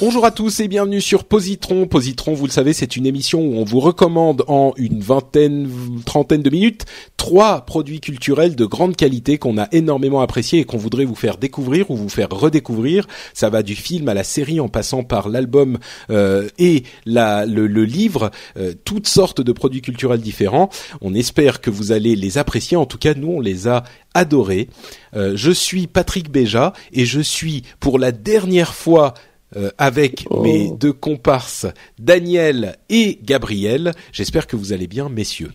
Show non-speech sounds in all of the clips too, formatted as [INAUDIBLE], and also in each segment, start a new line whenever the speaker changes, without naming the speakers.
Bonjour à tous et bienvenue sur Positron. Positron, vous le savez, c'est une émission où on vous recommande en une vingtaine, trentaine de minutes trois produits culturels de grande qualité qu'on a énormément appréciés et qu'on voudrait vous faire découvrir ou vous faire redécouvrir. Ça va du film à la série en passant par l'album euh, et la, le, le livre, euh, toutes sortes de produits culturels différents. On espère que vous allez les apprécier. En tout cas, nous, on les a adorés. Euh, je suis Patrick Béja et je suis pour la dernière fois euh, avec mes deux comparses Daniel et Gabriel. J'espère que vous allez bien, messieurs.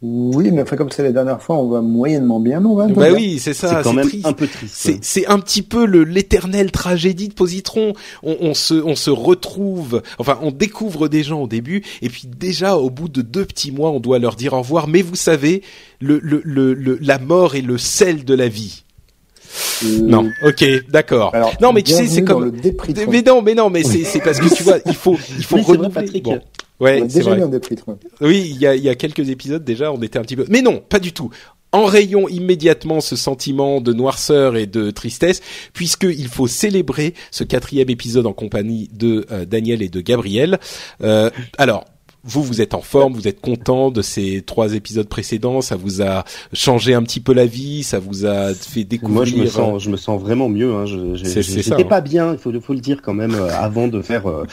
Oui, mais enfin, comme c'est la dernière fois, on va moyennement bien, non on va
Bah
bien.
oui, c'est ça.
C'est quand même
triste.
un peu triste.
C'est, c'est un petit peu le l'éternelle tragédie de Positron. On, on se on se retrouve, enfin on découvre des gens au début et puis déjà au bout de deux petits mois on doit leur dire au revoir. Mais vous savez, le le le, le- la mort est le sel de la vie.
Euh,
Non, ok, d'accord.
Alors,
Non mais tu sais c'est comme
le
mais non mais non mais c'est c'est parce que tu vois il faut il faut
Oui, c'est vrai,
renouveler.
Patrick.
Bon.
On
Ouais,
a
c'est
déjà
vrai.
mis un dépritron.
Oui, il y a, il y a quelques épisodes déjà, on était un petit peu. Mais non, pas du tout. Enrayons immédiatement ce sentiment de noirceur et de tristesse, puisqu'il faut célébrer ce quatrième épisode en compagnie de euh, Daniel et de Gabriel. Euh, alors. Vous, vous êtes en forme, vous êtes content de ces trois épisodes précédents, ça vous a changé un petit peu la vie, ça vous a fait découvrir.
Moi, je me sens, je me sens vraiment mieux. Hein. Je, j'ai-
C'est-
j'ai-
c'est ça,
J'étais
hein.
pas bien, il faut, faut le dire quand même. euh, avant de faire, euh,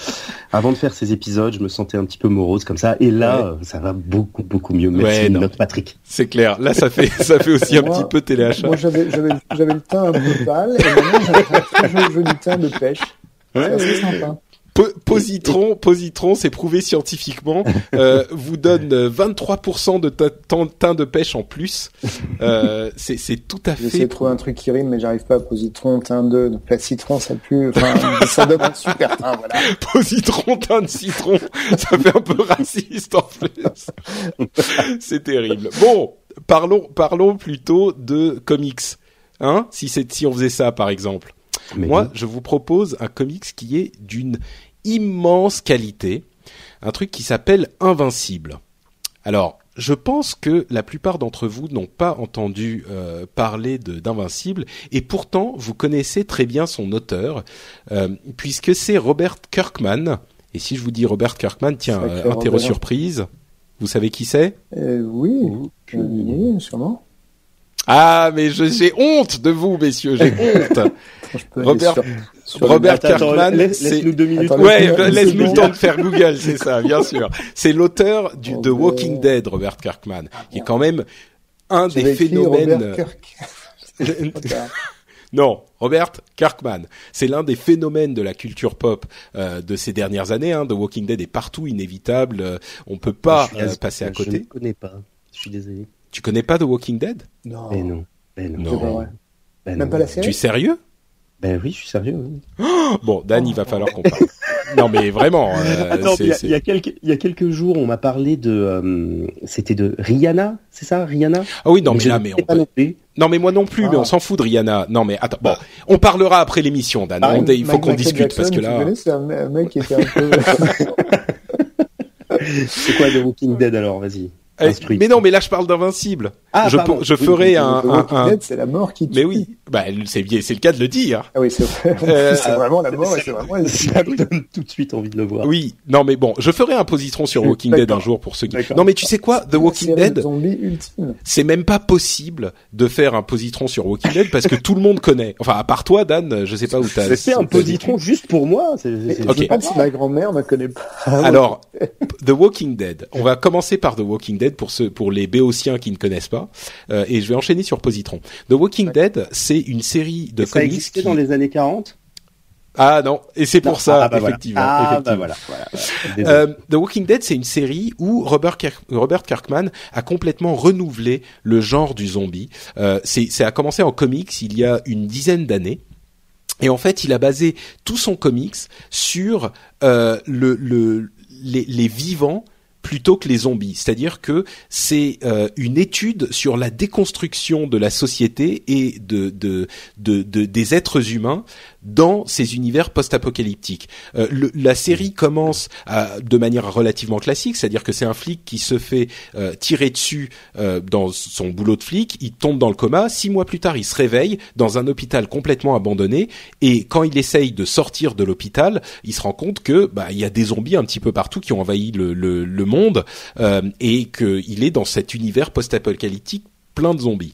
avant de faire ces épisodes, je me sentais un petit peu morose comme ça. Et là, euh, ça va beaucoup, beaucoup mieux. Merci,
Ouais,
notre Patrick.
C'est clair. Là, ça fait, [LAUGHS] ça fait aussi un petit peu téléachat.
Moi, j'avais, j'avais, j'avais le teint un peu pâle, et maintenant, j'ai un très joli, teint de pêche. C'est assez sympa.
Po- Positron, Positron, c'est prouvé scientifiquement, euh, [LAUGHS] vous donne euh, 23% de ta- teint de pêche en plus. Euh, c'est c'est tout à
J'essaie
fait.
de trouver un truc qui rime, mais j'arrive pas à positron, teint de, donc la citron, ça pue, enfin, [LAUGHS] ça donne un super teint, voilà.
Positron, teint de citron, ça fait un peu raciste en plus. c'est terrible. Bon, parlons, parlons plutôt de comics. Hein, si c'est si on faisait ça par exemple.
Mais
Moi, je vous propose un comics qui est d'une immense qualité, un truc qui s'appelle Invincible. Alors, je pense que la plupart d'entre vous n'ont pas entendu euh, parler d'Invincible, et pourtant vous connaissez très bien son auteur, euh, puisque c'est Robert Kirkman. Et si je vous dis Robert Kirkman, tiens, euh, interro surprise, vous savez qui c'est?
Euh, oui, oui, sûrement.
Ah, mais je- j'ai honte de vous, messieurs, j'ai [LAUGHS] honte. Robert-
sur- sur
Robert Kirkman,
laisse-nous deux minutes.
Attends,
Ouais,
Laisse-nous-
laisse-nous le temps de faire Google, c'est ça, bien sûr. C'est l'auteur du
Oh,
The. Walking Dead, Robert Kirkman, qui est quand même un des phénomènes. [LAUGHS] Non, Robert Kirkman, c'est l'un des phénomènes de la culture pop euh, de ces dernières années. Hein. The Walking Dead est partout, inévitable. euh, on peut pas euh, passer à
Je ne
côté.
connais pas. Je suis désolé.
Tu connais pas The Walking Dead?
Non,
Mais non. Ben non.
Non.
c'est pas vrai.
Ben
Même
non.
pas la
Tu es sérieux?
Ben oui, je suis sérieux. oui. [GASPS]
Bon, Dan, il va falloir qu'on parle. non, mais vraiment. euh, [LAUGHS]
Attends, il y, a, y quelques, il y a quelques jours, on m'a parlé de, euh, c'était de Rihanna, c'est ça, Rihanna?
Ah oui, non, mais
je
là,
ne
mais on
pas
peut-
non plus.
Non, mais moi non plus,
Ah.
mais on s'en fout de Rihanna. Non, mais attends, bon, on parlera après l'émission, Dan.
Ah,
On- il faut qu'on discute
Jackson,
parce que là.
c'est un, un mec qui était un [LAUGHS] peu.
C'est quoi The Walking Dead alors? Vas-y.
Eh, mais non, mais là je parle d'Invincible.
Ah,
je,
pardon.
je ferai
oui,
un,
The
un-
Walking
un-
Dead, c'est la mort qui tue.
mais oui, bah c'est bien, c'est le cas de le dire.
Ah oui, c'est vrai.
Euh, [LAUGHS]
c'est vraiment la mort et c'est vraiment
Ça me donne tout de suite envie de le voir.
Oui, non mais bon, je ferai un positron sur Walking Dead un jour pour ceux qui. Non mais tu sais quoi, The Walking Dead, c'est même pas possible de faire un positron sur Walking Dead parce que tout le monde connaît. Enfin, à part toi, Dan, je sais pas où t'as.
C'est un positron juste pour moi. c'est-
Je si ma grand-mère ne connaît pas.
Alors, The Walking Dead. On va commencer par The Walking Dead pour ceux, pour les béotiens qui ne connaissent pas, euh, et je vais enchaîner sur positron. The Walking Dead, c'est une série de
Et ça
comics.
existait
qui-
dans les années 40
Ah non, et c'est pour
Non.
ça,
Ah, bah, voilà.
effectivement.
Ah, bah
effectivement.
voilà. voilà, voilà. Désolé.
Euh, The Walking Dead, c'est une série où Robert, Kirk- Robert Kirkman a complètement renouvelé le genre du zombie. Euh, c'est, ça a commencé en comics il y a une dizaine d'années. Et en fait, il a basé tout son comics sur euh, le, le, les, les vivants plutôt que les zombies. C'est-à-dire que c'est euh, une étude sur la déconstruction de la société et de, de, de, de- des êtres humains dans ces univers post-apocalyptiques. Euh, le- la série commence à- de manière relativement classique, c'est-à-dire que c'est un flic qui se fait euh, tirer dessus euh, dans son boulot de flic, il tombe dans le coma, six mois plus tard il se réveille dans un hôpital complètement abandonné, et quand il essaye de sortir de l'hôpital, il se rend compte que bah il y a des zombies un petit peu partout qui ont envahi le, le, le monde, euh, et qu'il est dans cet univers post-apocalyptique plein de zombies.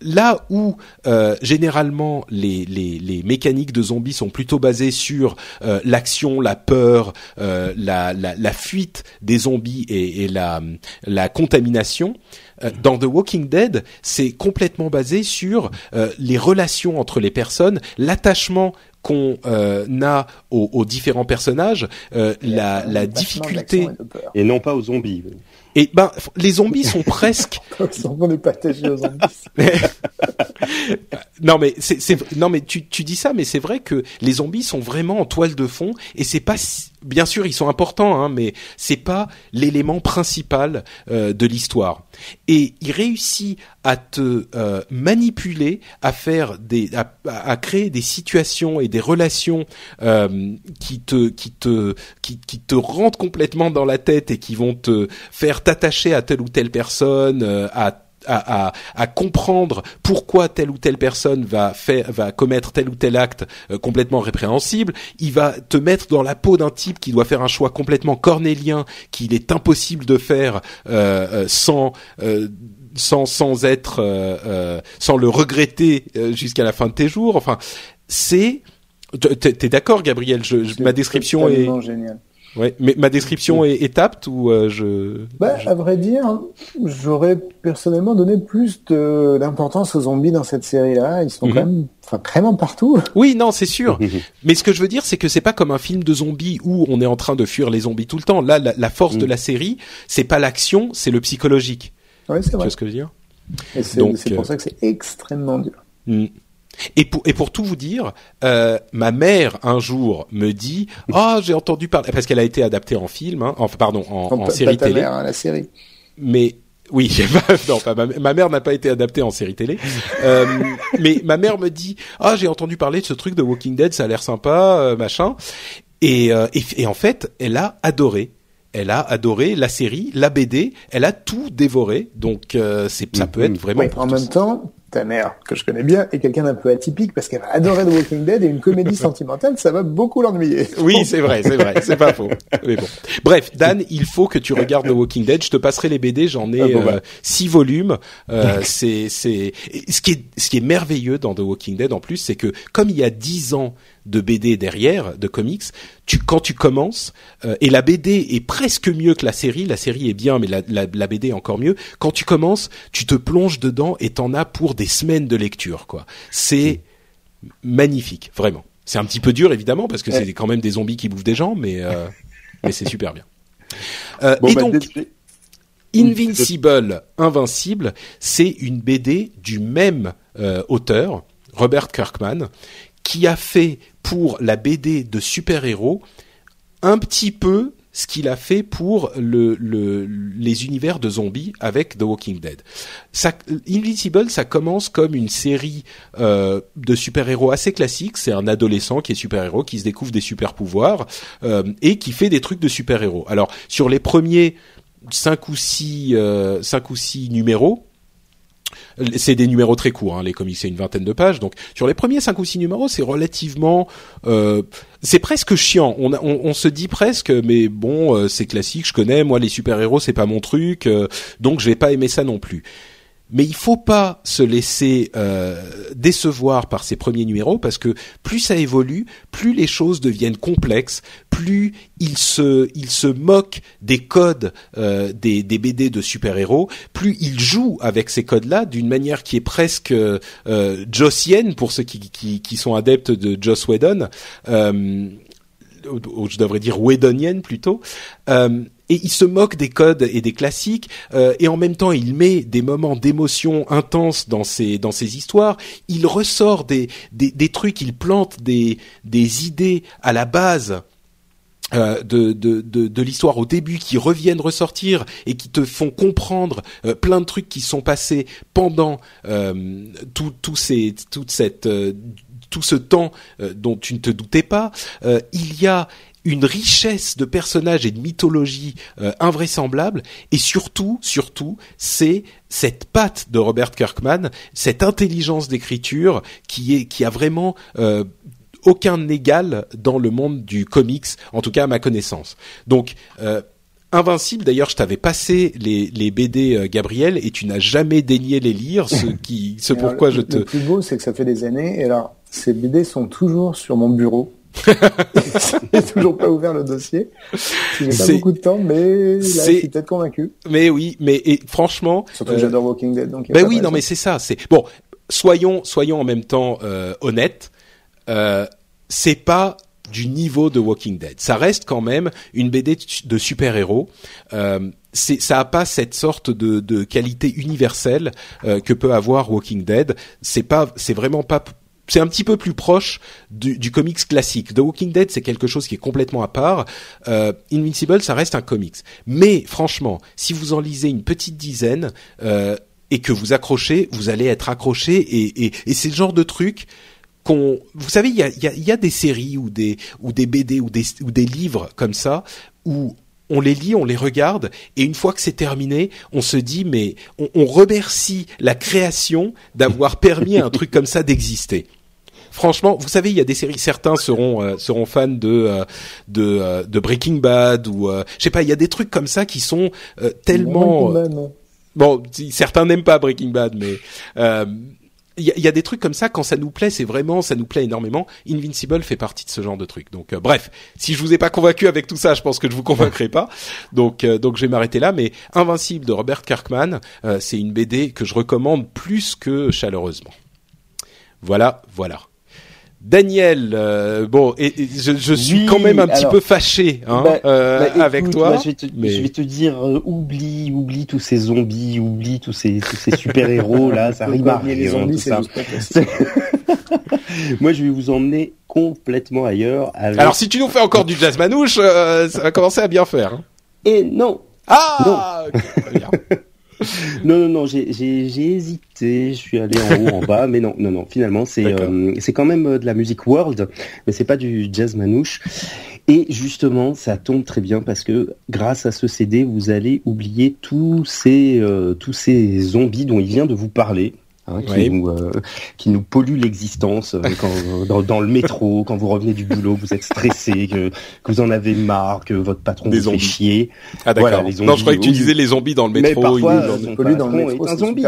Là où euh, généralement les, les, les mécaniques de zombies sont plutôt basées sur euh, l'action, la peur, euh, la, la, la fuite des zombies et, et la, la contamination, euh, dans The Walking Dead, c'est complètement basé sur euh, les relations entre les personnes, l'attachement qu'on euh, a aux, aux différents personnages, euh, la, la difficulté.
Et non pas aux zombies.
Et ben, les zombies sont presque [LAUGHS]
On n'est pas attaché aux zombies. [LAUGHS]
non mais c'est c'est- non mais tu tu dis ça mais c'est vrai que les zombies sont vraiment en toile de fond et c'est pas si- bien sûr ils sont importants hein, mais c'est pas l'élément principal euh, de l'histoire. Et il réussit à te euh, manipuler à faire des à, à créer des situations et des relations euh, qui te qui te qui, te rentrent complètement dans la tête et qui vont te faire t'attacher à telle ou telle personne à à, à, à comprendre pourquoi telle ou telle personne va faire va commettre tel ou tel acte euh, complètement répréhensible, il va te mettre dans la peau d'un type qui doit faire un choix complètement cornélien qu'il est impossible de faire euh, euh, sans euh, sans sans être euh, euh, sans le regretter euh, jusqu'à la fin de tes jours. Enfin, c'est T'es d'accord, Gabriel? Je, je- Ma description est,
totalement génial.
Ouais, mais ma description est, est apte ou euh, je,
Bah,
je-
à vrai dire, j'aurais personnellement donné plus d'importance aux zombies dans cette série-là. Ils sont
Mhm.
quand même, enfin, vraiment partout. [LAUGHS]
Oui, non, c'est sûr. [LAUGHS] Mais ce que je veux dire, c'est que c'est pas comme un film de zombies où on est en train de fuir les zombies tout le temps. Là, la, la force
Mm.
de la série, c'est pas l'action, c'est le psychologique.
Ouais, c'est
Tu
vrai.
vois ce que je veux dire?
Et c'est c'est
euh,
pour ça que c'est extrêmement dur.
Mm. Et pour, et pour tout vous dire, euh, ma mère un jour me dit ah j'ai entendu parler parce qu'elle a été adaptée en film, hein, enfin pardon en, en série télé,
mère, hein, la série.
mais oui, [LAUGHS] non, pas ma, ma mère n'a pas été adaptée en série télé, Euh, mais ma mère me dit ah j'ai entendu parler de ce truc de Walking Dead, ça a l'air sympa, euh, machin, et, euh, et, et en fait elle a adoré. Elle a adoré la série, la BD, elle a tout dévoré, donc euh, c'est ça peut être vraiment
Oui, en même temps, ta mère, que je connais bien, est quelqu'un d'un peu atypique parce qu'elle va adorer The Walking Dead et une comédie [LAUGHS] sentimentale, ça va beaucoup l'ennuyer.
Oui, c'est vrai, c'est vrai, c'est pas faux. Mais bon. Bref, Dan, il faut que tu regardes The Walking Dead. Je te passerai les BD, j'en ai
Ah bon,
euh,
bah.
six volumes. Euh, c'est c'est ce qui est ce qui est merveilleux dans The Walking Dead en plus, c'est que comme il y a dix ans de BD derrière, de comics, tu quand tu commences euh, et la BD est presque mieux que la série. La série est bien, mais la, la, la BD est encore mieux. Quand tu commences, tu te plonges dedans et t'en as pour des semaines de lecture. Quoi. C'est magnifique, vraiment. C'est un petit peu dur évidemment parce que
Ouais.
c'est quand même des zombies qui bouffent des gens, mais euh, [LAUGHS] mais c'est super bien. Euh,
Bon,
et
bah,
donc
désolé.
Invincible, Invincible, c'est une BD du même euh, auteur, Robert Kirkman, qui a fait pour la BD de super-héros un petit peu ce qu'il a fait pour le, le, les univers de zombies avec The Walking Dead. Ça, ça commence comme une série euh, de super-héros assez classique. C'est un adolescent qui est super-héros, qui se découvre des super-pouvoirs euh, et qui fait des trucs de super-héros. Alors, sur les premiers cinq ou six, euh, cinq ou six numéros, c'est des numéros très courts. Hein, les comics, c'est une vingtaine de pages. Donc sur les premiers cinq ou six numéros, c'est relativement, euh, c'est presque chiant. On, on, on, se dit presque, mais bon, euh, c'est classique. Je connais. Moi, les super héros, c'est pas mon truc, euh, donc je vais pas aimer ça non plus mais il faut pas se laisser euh, décevoir par ces premiers numéros parce que plus ça évolue, plus les choses deviennent complexes, plus il se il se moque des codes euh, des, des BD de super-héros, plus il joue avec ces codes-là d'une manière qui est presque euh, jossienne pour ceux qui, qui, qui sont adeptes de Joss Whedon. Euh, je devrais dire Whedonienne plutôt. Euh, et il se moque des codes et des classiques euh, et en même temps il met des moments d'émotion intense dans ses dans histoires il ressort des des, des trucs il plante des des idées à la base euh, de, de, de, l'histoire au début qui reviennent ressortir et qui te font comprendre plein de trucs qui sont passés pendant tout, tout ces, toute cette, tout ce temps euh, dont tu ne te doutais pas. il y a une richesse de personnages et de mythologie euh, invraisemblable et surtout surtout c'est cette patte de Robert Kirkman cette intelligence d'écriture qui est qui a vraiment euh, aucun égal dans le monde du comics en tout cas à ma connaissance donc euh, Invincible, d'ailleurs, je t'avais passé les, les BD euh, Gabriel et tu n'as jamais daigné les lire, ce [LAUGHS] qui, ce pourquoi
alors,
je te.
Le plus beau, c'est que ça fait des années. Et alors, ces BD sont toujours sur mon bureau. [LAUGHS] J'ai toujours pas ouvert le dossier. J'ai pas beaucoup de temps, mais là, je suis peut-être convaincu.
Mais oui, mais et, franchement.
Surtout que j'adore Walking Dead, donc.
Ben oui, non, mais c'est ça. C'est bon. Soyons, soyons en même temps euh, honnêtes. Euh, c'est pas du niveau de Walking Dead. Ça reste quand même une BD de super-héros. Euh, ça a pas cette sorte de, de qualité universelle euh, que peut avoir Walking Dead. C'est pas, c'est vraiment pas c'est un petit peu plus proche du, comics classique. The Walking Dead, c'est quelque chose qui est complètement à part. Euh, Invincible, ça reste un comics. Mais franchement, si vous en lisez une petite dizaine euh, et que vous accrochez, vous allez être accroché. Et, c'est le genre de truc qu'on, vous savez, il y a, y, a, y a, des séries ou des ou des BD ou des ou des livres comme ça où on les lit, on les regarde, et une fois que c'est terminé, on se dit mais on, on remercie la création d'avoir [LAUGHS] permis à un truc comme ça d'exister. Franchement, vous savez, il y a des séries. Certains seront euh, seront fans de euh, de, euh, de Breaking Bad ou je sais pas. Il y a des trucs comme ça qui sont tellement
bon,
bon. Certains n'aiment pas Breaking Bad, mais il y, y, a des trucs comme ça quand ça nous plaît, c'est vraiment ça nous plaît énormément. Invincible fait partie de ce genre de truc. Donc euh, bref, si je vous ai pas convaincu avec tout ça, je pense que je vous convaincrai pas. Donc euh, donc je vais m'arrêter là. Mais Invincible de Robert Kirkman, euh, c'est une BD que je recommande plus que chaleureusement. Voilà, voilà. Daniel, euh, bon, et, et je, je, suis
oui,
quand même un petit peu fâché hein,
bah,
euh,
bah, écoute,
avec toi.
Bah, je, vais te,
mais...
je vais te dire, euh, oublie, oublie tous ces zombies, oublie tous ces, tous ces super héros là, ça [LAUGHS] rime à rien.
Les zombies,
tout ça. [LAUGHS] Moi, je vais vous emmener complètement ailleurs. Avec...
Alors, si tu nous fais encore du jazz manouche, euh, ça va commencer à bien faire. Hein.
Et non.
Ah.
Non. Okay, [LAUGHS] non, non, non, j'ai hésité, je suis allé en haut, en bas, mais non, non, non, finalement, c'est euh, quand même de la musique world, mais c'est pas du jazz manouche. Et justement, ça tombe très bien parce que grâce à ce CD, vous allez oublier tous ces euh, tous ces zombies dont il vient de vous parler. Hein, qui, oui. nous, euh, qui nous pollue l'existence euh, quand dans, dans, le métro, [LAUGHS] quand vous revenez du boulot, vous êtes stressé, que, que vous en avez marre, que votre patron
des
vous
zombies.
fait chier.
Ah d'accord. Voilà, non, je croyais que tu disais les zombies dans le métro.
Mais parfois,
il
pollue dans le métro, est un zombie.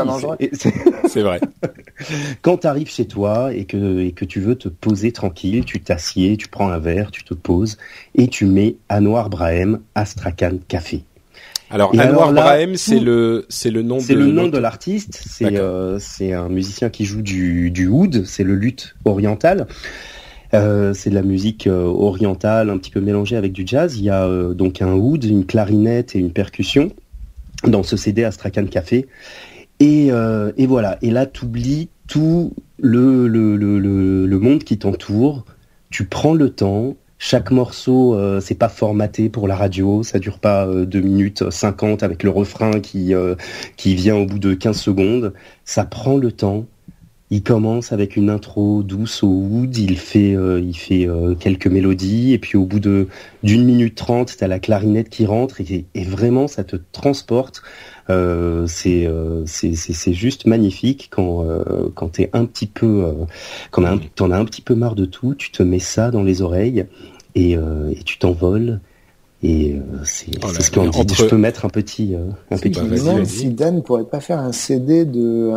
[LAUGHS]
C'est vrai. [LAUGHS]
quand tu arrives chez toi et que et que tu veux te poser tranquille, tu t'assieds, tu prends un verre, tu te poses et tu mets Anwar Brahem Astrakhan Café.
Alors, Et Anwar Brahem, c'est le c'est le nom
c'est le nom de l'artiste. C'est euh, c'est un musicien qui joue du du oud, c'est le luth oriental. Euh, c'est de la musique euh, orientale, un petit peu mélangée avec du jazz. Il y a euh, donc un oud, une clarinette et une percussion dans ce CD Astrakhan Café. Et, euh, et voilà. Et là, tu oublies tout le le, le, le, le monde qui t'entoure. Tu prends le temps, chaque morceau, euh, c'est pas formaté pour la radio, ça dure pas euh, 2 minutes 50 avec le refrain qui, euh, qui vient au bout de 15 secondes. Ça prend le temps. Il commence avec une intro douce au wood, il fait, euh, il fait euh, quelques mélodies, et puis au bout de d'une minute trente, t'as la clarinette qui rentre, et, et, vraiment ça te transporte Euh, c'est euh, c'est c'est juste magnifique quand euh, quand t'es un petit peu euh, quand t'en as un petit peu marre de tout, tu te mets ça dans les oreilles et, et tu t'envoles. Et c'est oh ce qu'on dit. Je peux mettre un petit un petit.
Je me demande si Dan pourrait pas faire un CD de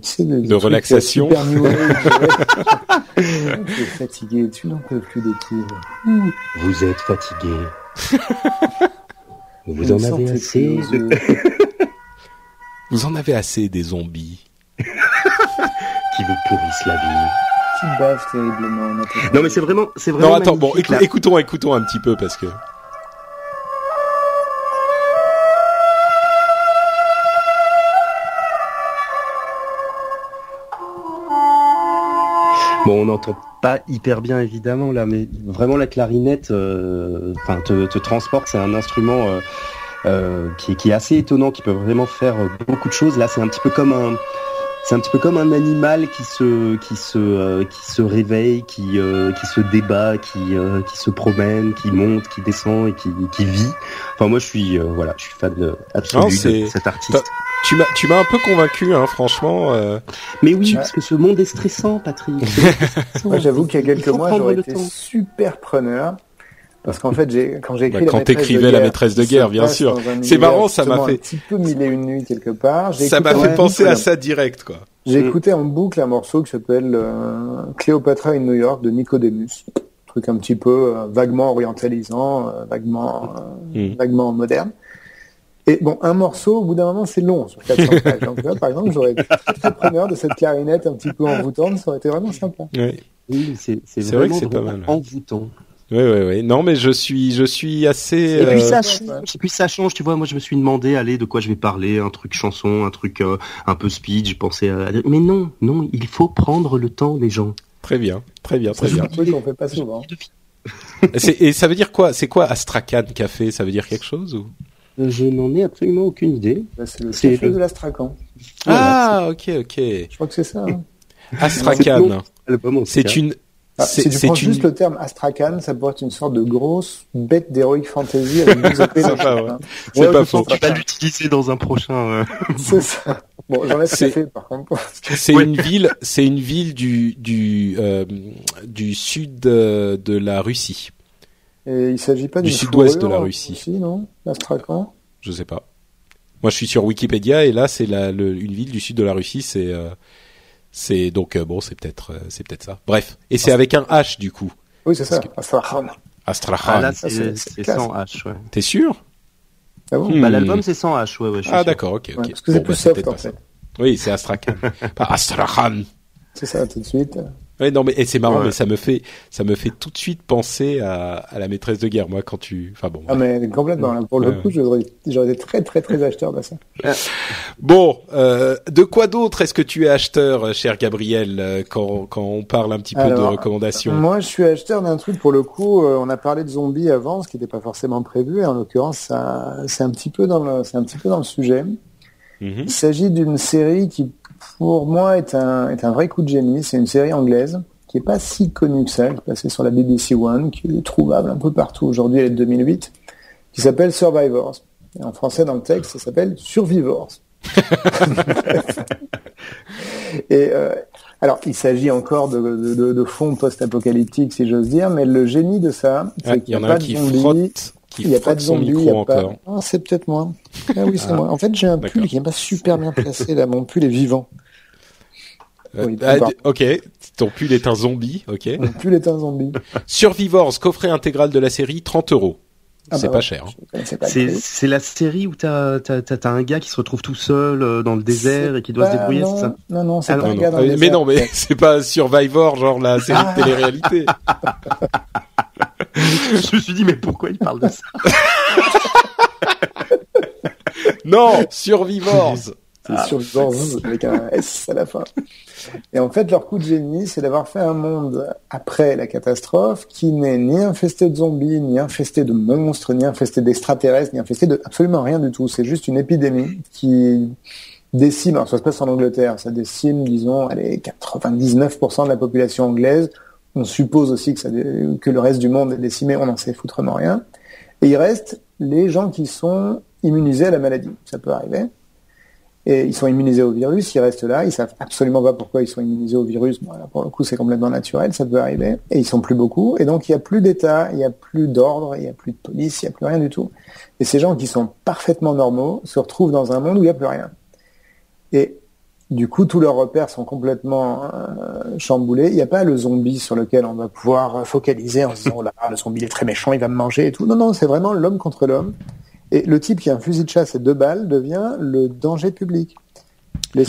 tu sais,
de, de relaxation.
tu [LAUGHS] [LAUGHS] es fatigué, tu n'en peux plus des
Vous êtes fatigué. [LAUGHS] Vous en avez assez.
Vous en avez assez des zombies [LAUGHS]
qui vous pourrissent la vie.
Qui bavent terriblement.
Non mais c'est vraiment, c'est vraiment.
Non attends, bon, écoutons, écoutons un petit peu parce que.
Bon, on n'entend pas hyper bien évidemment là, mais vraiment la clarinette, euh, enfin, te, te, transporte. C'est un instrument euh, euh, qui, qui, est assez étonnant, qui peut vraiment faire beaucoup de choses. Là, c'est un petit peu comme un, c'est un petit peu comme un animal qui se, qui se, euh, qui se réveille, qui, euh, qui se débat, qui, qui se promène, qui monte, qui descend et qui, qui vit. Enfin, moi, je suis, voilà, je suis fan absolu de cet artiste.
Tu m'as, tu m'as un peu convaincu, hein, franchement. Euh...
Mais oui, parce que ce monde est stressant, Patrick. [LAUGHS]
Moi, j'avoue qu'il y a quelques mois, j'aurais été super preneur. Parce qu'en fait, j'ai, quand j'ai écrit
bah, quand t'écrivais la maîtresse de guerre, bien sûr. C'est marrant, ça m'a fait.
Un petit peu mille et une nuits quelque part.
Ça m'a fait penser à ça direct, quoi.
J'ai mm. écouté en boucle un morceau qui s'appelle euh, Cléopatra in New York de Nicodemus. truc un petit peu euh, vaguement orientalisant, euh, vaguement, mm. vaguement moderne. Et bon, un morceau, au bout d'un moment, c'est long sur 400 [LAUGHS] pages. Donc là, par exemple, j'aurais été très preneur de cette clarinette un petit peu envoûtante, ça aurait été vraiment sympa.
Oui,
oui c'est, c'est, vrai que c'est pas mal. Envoûtant.
Oui, oui, oui. Non, mais je suis, je suis assez.
Et puis ça change. Et puis ça change. Tu vois, moi, je me suis demandé, allez, de quoi je vais parler, un truc chanson, un truc euh, un peu speed. Pensé à. Mais non, non, il faut prendre le temps, les gens.
Très bien, très bien, très bien.
C'est un truc qu'on fait pas souvent.
et ça veut dire quoi? C'est quoi Astrakhan Café? Ça veut dire quelque chose ou?
Je n'en ai absolument aucune idée.
Bah, c'est le café de l'Astrakhan.
Ah, ok, ok.
Je crois que c'est ça. Hein.
Astrakhan. C'est une.
Ah, si tu prends juste le terme Astrakhan, ça pourrait être une sorte de grosse bête d'heroic fantasy avec deux épées. [LAUGHS]
c'est pas, ouais. c'est pas faux.
Tu vas l'utiliser dans un prochain. [LAUGHS]
c'est ça. Bon, j'en ai fait par contre.
C'est une ville, c'est une ville du du euh, du sud de, de la Russie.
Et il s'agit pas
du sud-ouest de la Russie.
Aussi, non L'Astrakhan?
Je sais pas. Moi, je suis sur Wikipédia et là, c'est la, le, une ville du sud de la Russie. C'est, euh, c'est donc euh, bon, c'est peut-être, euh, c'est peut-être ça. Bref, et c'est avec un H du coup.
Oui, c'est ça. Astrakhan.
Astrakhan.
Ah, là, c'est, sans H. Ouais.
T'es sûr?
Ah bon
bah, l'album c'est sans H. Ouais, ouais.
ah d'accord, ok, ok.
Ouais, parce que c'est plus bah, soft en fait.
Oui, c'est Astrakhan. [LAUGHS] pas Astrakhan.
C'est ça, tout de suite.
Ouais, non, mais et c'est marrant, mais ça me fait, ça me fait tout de suite penser à, à la maîtresse de guerre, moi, quand tu, enfin bon.
Ah, mais complètement. Pour le coup, j'aurais, j'aurais été très, très, très acheteur de ça.
Bon, euh, de quoi d'autre est-ce que tu es acheteur, cher Gabriel, euh, quand, quand on parle un petit peu de recommandations?
Moi, je suis acheteur d'un truc, pour le coup, euh, on a parlé de zombies avant, ce qui n'était pas forcément prévu, et en l'occurrence, ça, c'est un petit peu dans le, c'est un petit peu dans le sujet. Mm-hmm. Il s'agit d'une série qui pour moi, est un, est un vrai coup de génie. C'est une série anglaise qui est pas si connue que ça, qui est passée sur la BBC One, qui est trouvable un peu partout aujourd'hui, elle est de 2008, qui s'appelle Survivors. Et en français, dans le texte, ça s'appelle Survivors. [LAUGHS] et euh, alors, il s'agit encore de, de, de, fond post-apocalyptique, si j'ose dire, mais le génie de ça, c'est qu'il n'y a, pas de zombies. Il n'y a pas de zombies, il y a pas... Ah, c'est peut-être moi. Ah oui, c'est ah. moi. En fait, j'ai un pull qui n'est pas super bien placé là. Mon pull est vivant.
Euh, ah, ok, ton pull est un zombie, ok.
Mon pull est un zombie.
Survivors, coffret intégral de la série, 30 euros. c'est bah pas cher. Hein.
C'est la série où t'as as, un gars qui se retrouve tout seul euh, dans le désert et qui doit se débrouiller, c'est ça?
Non, non, c'est pas un gars dans le
désert. Mais non, mais [LAUGHS] c'est pas Survivor, genre la série de télé-réalité. [LAUGHS] [LAUGHS]
Je me suis dit, mais pourquoi il parle de ça [LAUGHS]
Non, Survivors
c'est sur [LAUGHS] avec un S à la fin. Et en fait, leur coup de génie, c'est d'avoir fait un monde après la catastrophe qui n'est ni infesté de zombies, ni infesté de monstres, ni infesté d'extraterrestres, ni infesté de absolument rien du tout. C'est juste une épidémie qui décime, alors ça se passe en Angleterre, ça décime, disons, allez, 99% de la population anglaise. On suppose aussi que, le reste du monde est décimé, on n'en sait foutrement rien. Et il reste les gens qui sont immunisés à la maladie. Ça peut arriver. et ils sont immunisés au virus, ils restent là, ils savent absolument pas pourquoi ils sont immunisés au virus. Bon, pour le coup, c'est complètement naturel, ça peut arriver. Et ils sont plus beaucoup, et donc il n'y a plus d'État, il n'y a plus d'ordre, il n'y a plus de police, il n'y a plus rien du tout. Et ces gens qui sont parfaitement normaux se retrouvent dans un monde où il n'y a plus rien. Et du coup, tous leurs repères sont complètement euh, chamboulés. Il n'y a pas le zombie sur lequel on va pouvoir focaliser en se disant, oh là, le zombie est très méchant, il va me manger et tout. Non, non, c'est vraiment l'homme contre l'homme. Et le type qui a un fusil de chasse et deux balles devient le danger public.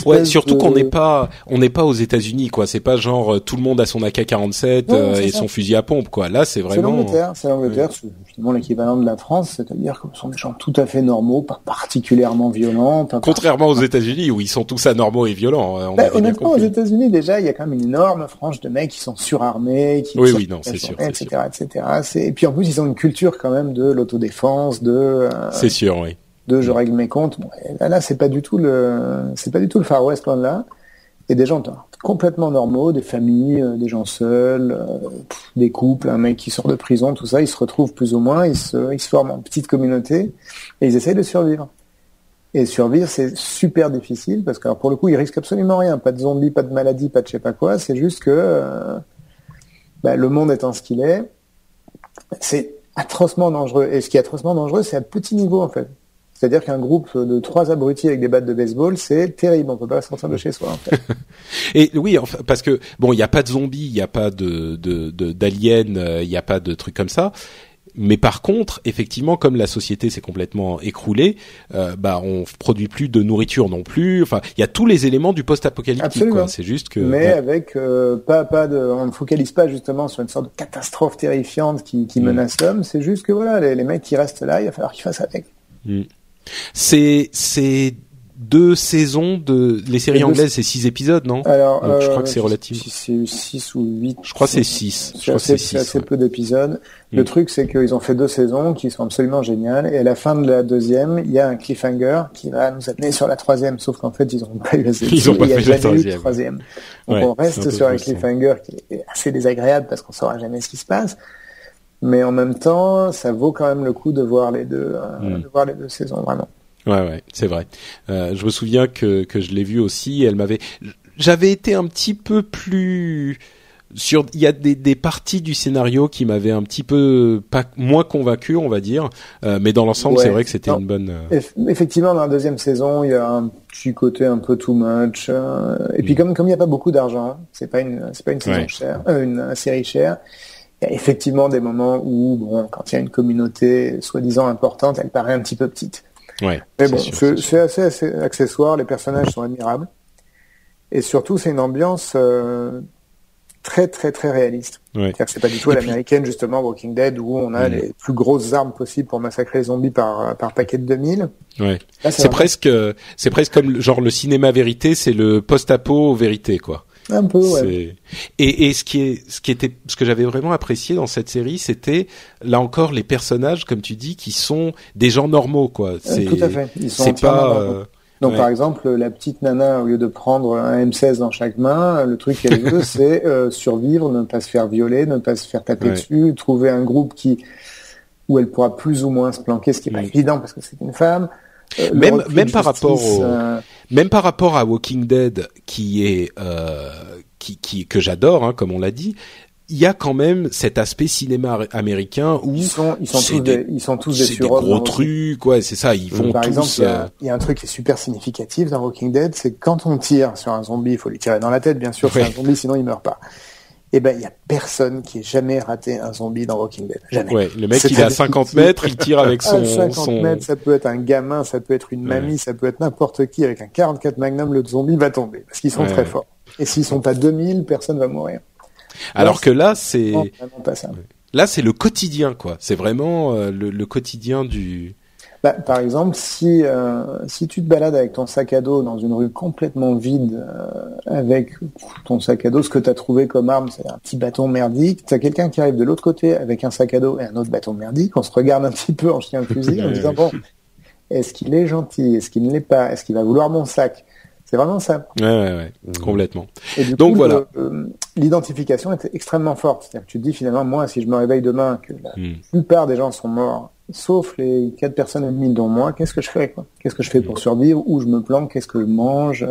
Ouais, surtout qu'on n'est pas, on n'est pas aux États-Unis, quoi. C'est pas genre euh, tout le monde a son AK-47 euh, et son fusil à pompe, quoi. Là, c'est vraiment.
C'est l'Angleterre, c'est l'Angleterre, c'est finalement l'équivalent de la France, c'est-à-dire que ce sont des gens tout à fait normaux, pas particulièrement violents.
Contrairement aux États-Unis où ils sont tous anormaux et violents. Hein, on
bah, honnêtement, aux États-Unis déjà, il y a quand même une énorme frange de mecs qui sont surarmés, qui
oui, oui, non, c'est sûr,
etc., etc. Et puis en plus, ils ont une culture quand même de l'autodéfense, de. Euh,
c'est sûr, oui
je règle mes comptes. là, c'est pas du tout le, c'est pas du tout le Far West là. Et des gens complètement normaux, des familles, euh, des gens seuls, euh, des couples, un mec qui sort de prison, tout ça, ils se retrouvent plus ou moins, ils se, ils se forment en petite communauté et ils essayent de survivre. Et survivre, c'est super difficile parce que pour le coup, ils risquent absolument rien, pas de zombies, pas de maladies, pas de je sais pas quoi. C'est juste que euh, bah, le monde étant ce qu'il est, c'est atrocement dangereux. Et ce qui est atrocement dangereux, c'est à petit niveau en fait. C'est-à-dire qu'un groupe de trois abrutis avec des battes de baseball, c'est terrible. On peut pas sortir de chez soi. En fait. [LAUGHS]
Et oui, parce que bon, il n'y a pas de zombies, il n'y a pas de d'aliens, euh, il n'y a pas de trucs comme ça. Mais par contre, effectivement, comme la société s'est complètement écroulée, euh, bah on produit plus de nourriture non plus. Enfin, il y a tous les éléments du post-apocalyptique. C'est juste que.
Mais avec euh, pas pas de, on ne focalise pas justement sur une sorte de catastrophe terrifiante qui, qui mm. menace l'homme. C'est juste que voilà, les, les, mecs qui restent là, il va falloir qu'ils fassent avec.
Mm. C'est c'est deux saisons de les séries anglaises, c'est six épisodes, non?
Alors,
je crois que c'est euh, relatif.
C'est six ou huit.
Je crois que c'est six.
C'est assez, assez peu d'épisodes. Le mm. truc, c'est qu'ils ont fait deux saisons qui sont absolument géniales. Et à la fin de la deuxième, il y a un cliffhanger qui va nous amener sur la troisième. Sauf qu'en fait, ils n'ont pas eu assez. [LAUGHS]
Ils ont pas fait
la
troisième.
troisième. Donc on reste sur un cliffhanger qui est assez désagréable parce qu'on saura jamais ce qui se passe. Mais en même temps, ça vaut quand même le coup de voir les deux, euh, mm. de voir les deux saisons vraiment.
Ouais, ouais, c'est vrai. Euh, je me souviens que que je l'ai vue aussi. Elle m'avait, j'avais été un petit peu plus sur. Il y a des, des parties du scénario qui m'avaient un petit peu pas moins convaincu, on va dire. Euh, mais dans l'ensemble, c'est vrai que c'était une bonne.
Euh, effectivement, dans la deuxième saison, il y a un petit côté un peu too much. Euh, et puis mm. comme comme il n'y a pas beaucoup d'argent, c'est pas une c'est pas une saison chère, euh, une, série chère. Il y a effectivement des moments où, bon, quand il y a une communauté soi-disant importante, elle paraît un petit peu petite.
Ouais,
Mais bon, c'est assez, assez, accessoire, les personnages sont admirables. Et surtout, c'est une ambiance euh, très très très réaliste.
Ouais.
C'est pas du tout à l'américaine, justement, Walking Dead, où on a les plus grosses armes possibles pour massacrer les zombies par, par paquet de 2000.
Ouais. C'est presque, c'est presque comme genre le cinéma vérité, c'est le post-apo vérité, quoi.
Un peu, ouais.
Et, et ce qui est, ce qui était, ce que j'avais vraiment apprécié dans cette série, c'était là encore les personnages, comme tu dis, qui sont des gens normaux, quoi. Euh,
c'est, tout à fait. Ils sont pas. Euh, Donc par exemple, la petite nana, au lieu de prendre un M16 dans chaque main, le truc qu'elle [LAUGHS] veut, c'est euh, survivre, ne pas se faire violer, ne pas se faire taper dessus, trouver un groupe qui où elle pourra plus ou moins se planquer, ce qui est pas évident parce que c'est une femme.
Euh, même même par rapport au, euh, même par rapport à Walking Dead qui est euh, qui, qui que j'adore hein, comme on l'a dit il y a quand même cet aspect cinéma américain où
ils sont ils sont tous des, ils sont tous des,
des gros trucs quoi c'est ça ils vont
par
tous
exemple il y, a un truc qui est super significatif dans Walking Dead c'est quand on tire sur un zombie il faut lui tirer dans la tête bien sûr c'est un zombie sinon il meurt pas eh ben il y a personne qui ait jamais raté un zombie dans Walking Dead. Jamais.
Ouais, le mec il est à 50 mètres, il tire avec [LAUGHS] son. À
50 mètres, ça peut être un gamin, ça peut être une mamie, ça peut être n'importe qui avec un 44 Magnum, le zombie va tomber parce qu'ils sont très forts. Et s'ils sont pas 2000, personne va mourir.
Alors, que là c'est. Là c'est le quotidien quoi. C'est vraiment euh, le, le quotidien du
bah, par exemple, si euh, si tu te balades avec ton sac à dos dans une rue complètement vide, euh, avec ton sac à dos, ce que tu as trouvé comme arme, c'est un petit bâton merdique, tu as quelqu'un qui arrive de l'autre côté avec un sac à dos et un autre bâton merdique, on se regarde un petit peu en chien fusil en disant bon, est-ce qu'il est gentil, est-ce qu'il ne l'est pas, est-ce qu'il va vouloir mon sac? C'est vraiment ça.
Ouais, ouais, ouais. Mmh. complètement.
Et du Donc coup, voilà. Euh, l'identification était extrêmement forte. C'est-à-dire que tu te dis finalement, moi, si je me réveille demain, que la mmh. plupart des gens sont morts sauf les quatre personnes et demie dont moi, qu'est-ce que je fais Qu'est-ce que je fais pour survivre? Où je me plante? Qu'est-ce que je mange?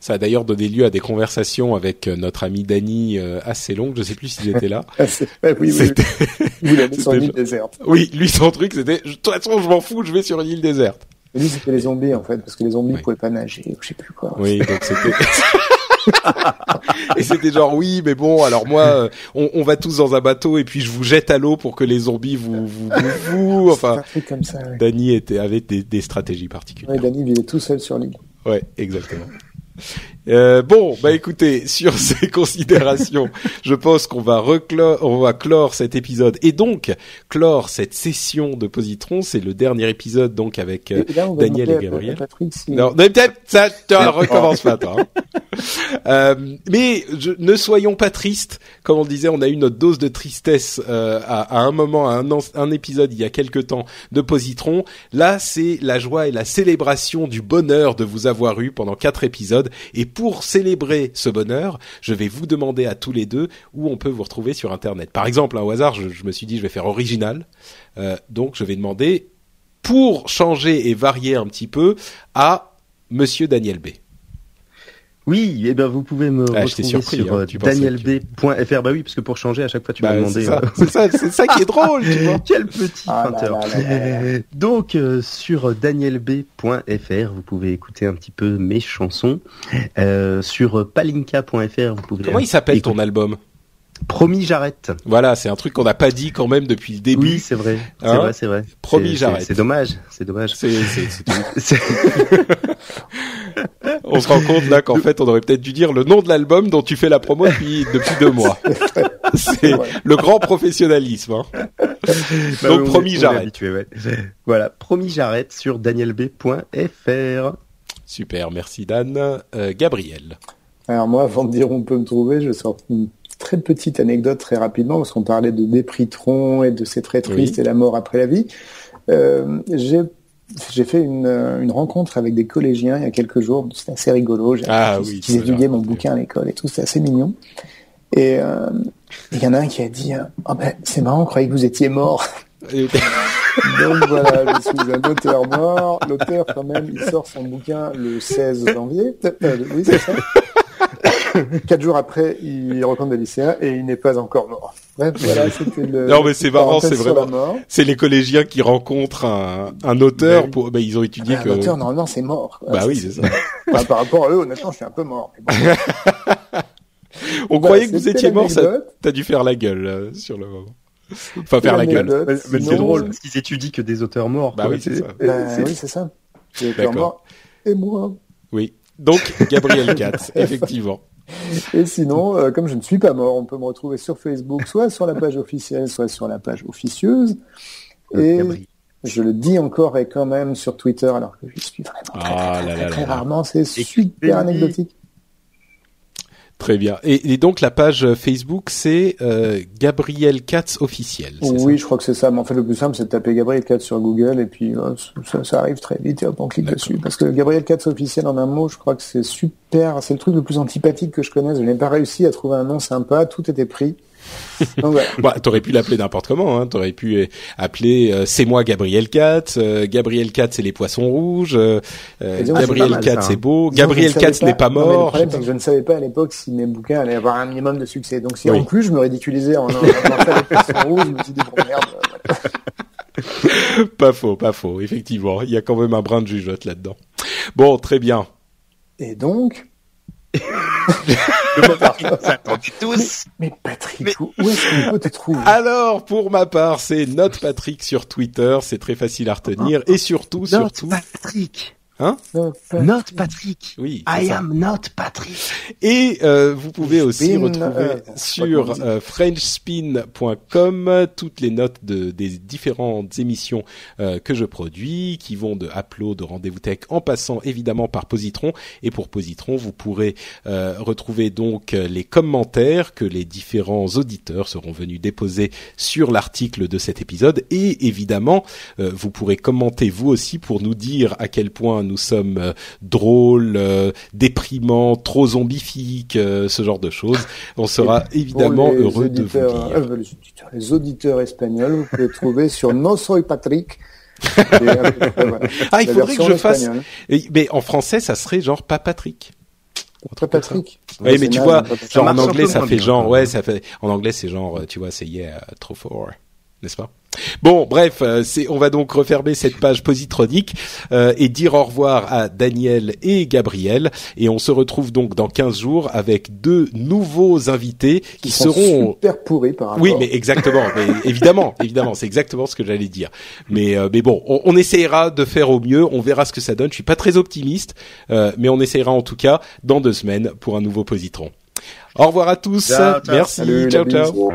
Ça a d'ailleurs donné lieu à des conversations avec euh, notre ami Dany euh, assez longues. Je sais plus s'ils étaient là. [LAUGHS]
Oui, oui, oui. Il sur une île déserte.
Oui, lui son truc c'était de toute façon je m'en fous, je vais sur une île déserte.
Et lui c'était les zombies en fait parce que les zombies ne pouvaient pas nager ou je sais plus quoi.
Oui, donc c'était [LAUGHS] [LAUGHS] et c'était genre oui mais bon alors moi euh, on, on, va tous dans un bateau et puis je vous jette à l'eau pour que les zombies vous vous, vous, [LAUGHS] enfin
comme ça, ouais.
Danny était avait des, des stratégies particulières.
Ouais, Danny vivait tout seul sur l'île.
Ouais, exactement. [LAUGHS] Euh, bon, bah écoutez, sur [LAUGHS] ces considérations, je pense qu'on va reclore, on va clore cet épisode et donc clore cette session de Positron. C'est le dernier épisode donc avec euh, Daniel et Gabriel. Non, peut-être ça, recommence pas, toi. Hein. [LAUGHS] euh, mais je, ne soyons pas tristes. Comme on disait, on a eu notre dose de tristesse euh, à, à, un moment, à un, un épisode il y a quelque temps de Positron. Là, c'est la joie et la célébration du bonheur de vous avoir eu pendant quatre épisodes et pour célébrer ce bonheur, je vais vous demander à tous les deux où on peut vous retrouver sur Internet. Par exemple, au hasard, je, me suis dit je vais faire original, euh, donc je vais demander pour changer et varier un petit peu à Monsieur Daniel B.
Oui, et eh ben vous pouvez me ah, retrouver sur hein, euh, danielb.fr. Bah oui, parce que pour changer, à chaque fois tu bah, demander.
Euh, c'est ça, qui est drôle, tu vois. [LAUGHS]
Quel petit ah [LAUGHS] Donc euh, sur danielb.fr, vous pouvez écouter un petit peu mes chansons. Euh, sur palinka.fr, vous pouvez.
Comment il s'appelle ton album?
Promis, j'arrête.
Voilà, c'est un truc qu'on n'a pas dit quand même depuis le début.
Oui, c'est vrai. C'est hein vrai, c'est vrai.
Promis, j'arrête.
C'est dommage. C'est dommage.
C'est, c'est, [LAUGHS] [LAUGHS] on se rend compte là qu'en fait, on aurait peut-être dû dire le nom de l'album dont tu fais la promo depuis depuis deux mois. [LAUGHS] c'est le grand professionnalisme. Hein. Bah, Donc, promis, j'arrête.
Ouais. Voilà, promis, j'arrête sur danielb.fr.
Super, merci Dan. Euh, Gabriel.
Alors moi, avant de dire où on peut me trouver, je sors une très petite anecdote très rapidement, parce qu'on parlait de dépritron et de c'est très triste et la mort après la vie. Euh, j'ai j'ai fait une, une, rencontre avec des collégiens il y a quelques jours. C'était assez rigolo. J'ai
ah, oui,
étudié mon bouquin à l'école et tout. C'était assez mignon. Et euh, il y en a un qui a dit oh ben, c'est marrant, on croyait que vous étiez mort. [LAUGHS] Donc voilà, je suis un auteur mort. L'auteur, quand même, il sort son bouquin le 16 janvier. Euh, oui, c'est ça. [LAUGHS] Quatre jours après, il rencontre des lycéens et il n'est pas encore mort. voilà, c'était le.
Non, mais c'est marrant, c'est vraiment. C'est les collégiens qui rencontrent un, un auteur bah pour. Bah, ils ont étudié ah, que.
L'auteur normalement c'est mort.
Bah oui, c'est ça. [LAUGHS]
par rapport à eux, honnêtement, je suis un peu mort. [LAUGHS]
On croyait que vous étiez mort, ça. T'as dû faire la gueule euh, sur le moment. Enfin, faire la gueule.
Mais, c'est drôle parce qu'ils étudient que des auteurs morts.
Bah oui, c'est ça.
Bah, oui, c'est ça. Des auteurs morts et moi.
Oui. Donc Gabriel Katz, effectivement.
Et sinon, euh, comme je ne suis pas mort, on peut me retrouver sur Facebook, soit sur la page officielle, soit sur la page officieuse. Et je le dis encore et quand même sur Twitter, alors que je suis vraiment très, ah très, très, rarement. C'est super anecdotique.
Très bien. Et, donc la page Facebook, c'est euh, Gabriel Katz officiel.
Oui, je crois que c'est ça. Mais en fait, le plus simple, c'est de taper Gabriel Katz sur Google et puis euh, ça, ça, arrive très vite et hop, on clique dessus. Parce que Gabriel Katz officiel en un mot, je crois que c'est super. C'est le truc le plus antipathique que je connaisse. Je n'ai pas réussi à trouver un nom sympa. Tout était pris. [LAUGHS]
bah, t'aurais pu l'appeler n'importe comment. Hein. T'aurais pu euh, appeler euh, c'est moi Gabriel Katz. Euh, Gabriel Katz c'est les poissons rouges. Gabriel Katz c'est beau. Gabriel Katz n'est pas mort.
le problème c'est que je ne savais pas à l'époque si mes bouquins allaient avoir un minimum de succès. Donc si en plus je me ridiculisais en, en, [LAUGHS] en les poissons rouges, je me suis dit bon merde. [LAUGHS]
pas faux, pas faux. Effectivement, il y a quand même un brin de jugeote là-dedans. Bon, très bien.
Et donc,
tous.
Mais, Patrick, où est-ce qu'on peut te trouver?
Alors, pour ma part, c'est Note Patrick sur Twitter. C'est très facile à retenir. Et surtout, surtout.
Patrick.
Hein
Not Patrick.
Oui.
I am not Patrick.
Et euh, vous pouvez aussi retrouver euh, [LAUGHS] sur euh, frenchspin.com toutes les notes de, des différentes émissions euh, que je produis, qui vont de Upload de Rendez-vous Tech, en passant évidemment par Positron. Et pour Positron, vous pourrez euh, retrouver donc les commentaires que les différents auditeurs seront venus déposer sur l'article de cet épisode. Et évidemment, vous pourrez commenter vous aussi pour nous dire à quel point nous sommes euh, drôles, euh, déprimants, trop zombifiques, ce genre de choses, on sera évidemment heureux de vous lire.
Les auditeurs, les, auditeurs, espagnols, vous pouvez trouver sur [LAUGHS] No Soy Patrick.
ah, il faudrait que je fasse. Mais en français, ça serait genre pas Patrick.
Pas Patrick.
Oui, mais tu vois, genre en anglais, ça fait genre, ouais, ça fait, en anglais, c'est genre, tu vois, c'est yeah, trop fort, n'est-ce pas? Bon, bref, euh, c'est, on va donc refermer cette page positronique euh, et dire au revoir à Daniel et Gabriel. Et on se retrouve donc dans 15 jours avec deux nouveaux invités qui, seront
super pourris par rapport.
Oui, mais exactement, mais évidemment, [LAUGHS] évidemment, c'est exactement ce que j'allais dire. Mais euh, mais bon, on, on, essayera de faire au mieux. On verra ce que ça donne. Je suis pas très optimiste, mais on essayera en tout cas dans deux semaines pour un nouveau positron. Au revoir à tous. Merci. ciao, ciao.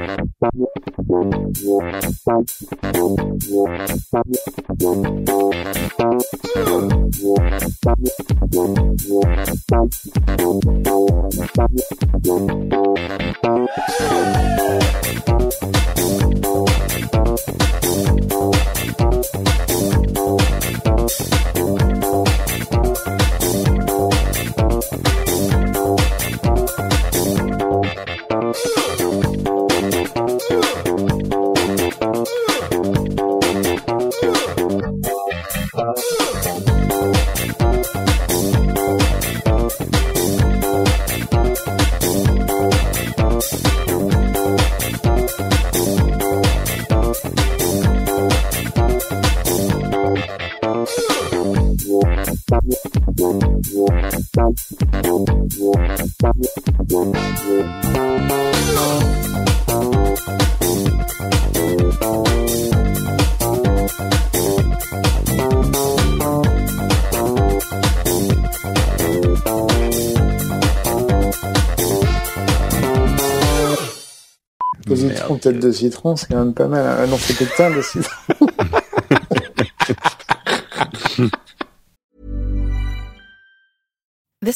Positron, tête de citron, c'est quand même pas mal. Ah non, c'était teint de citron.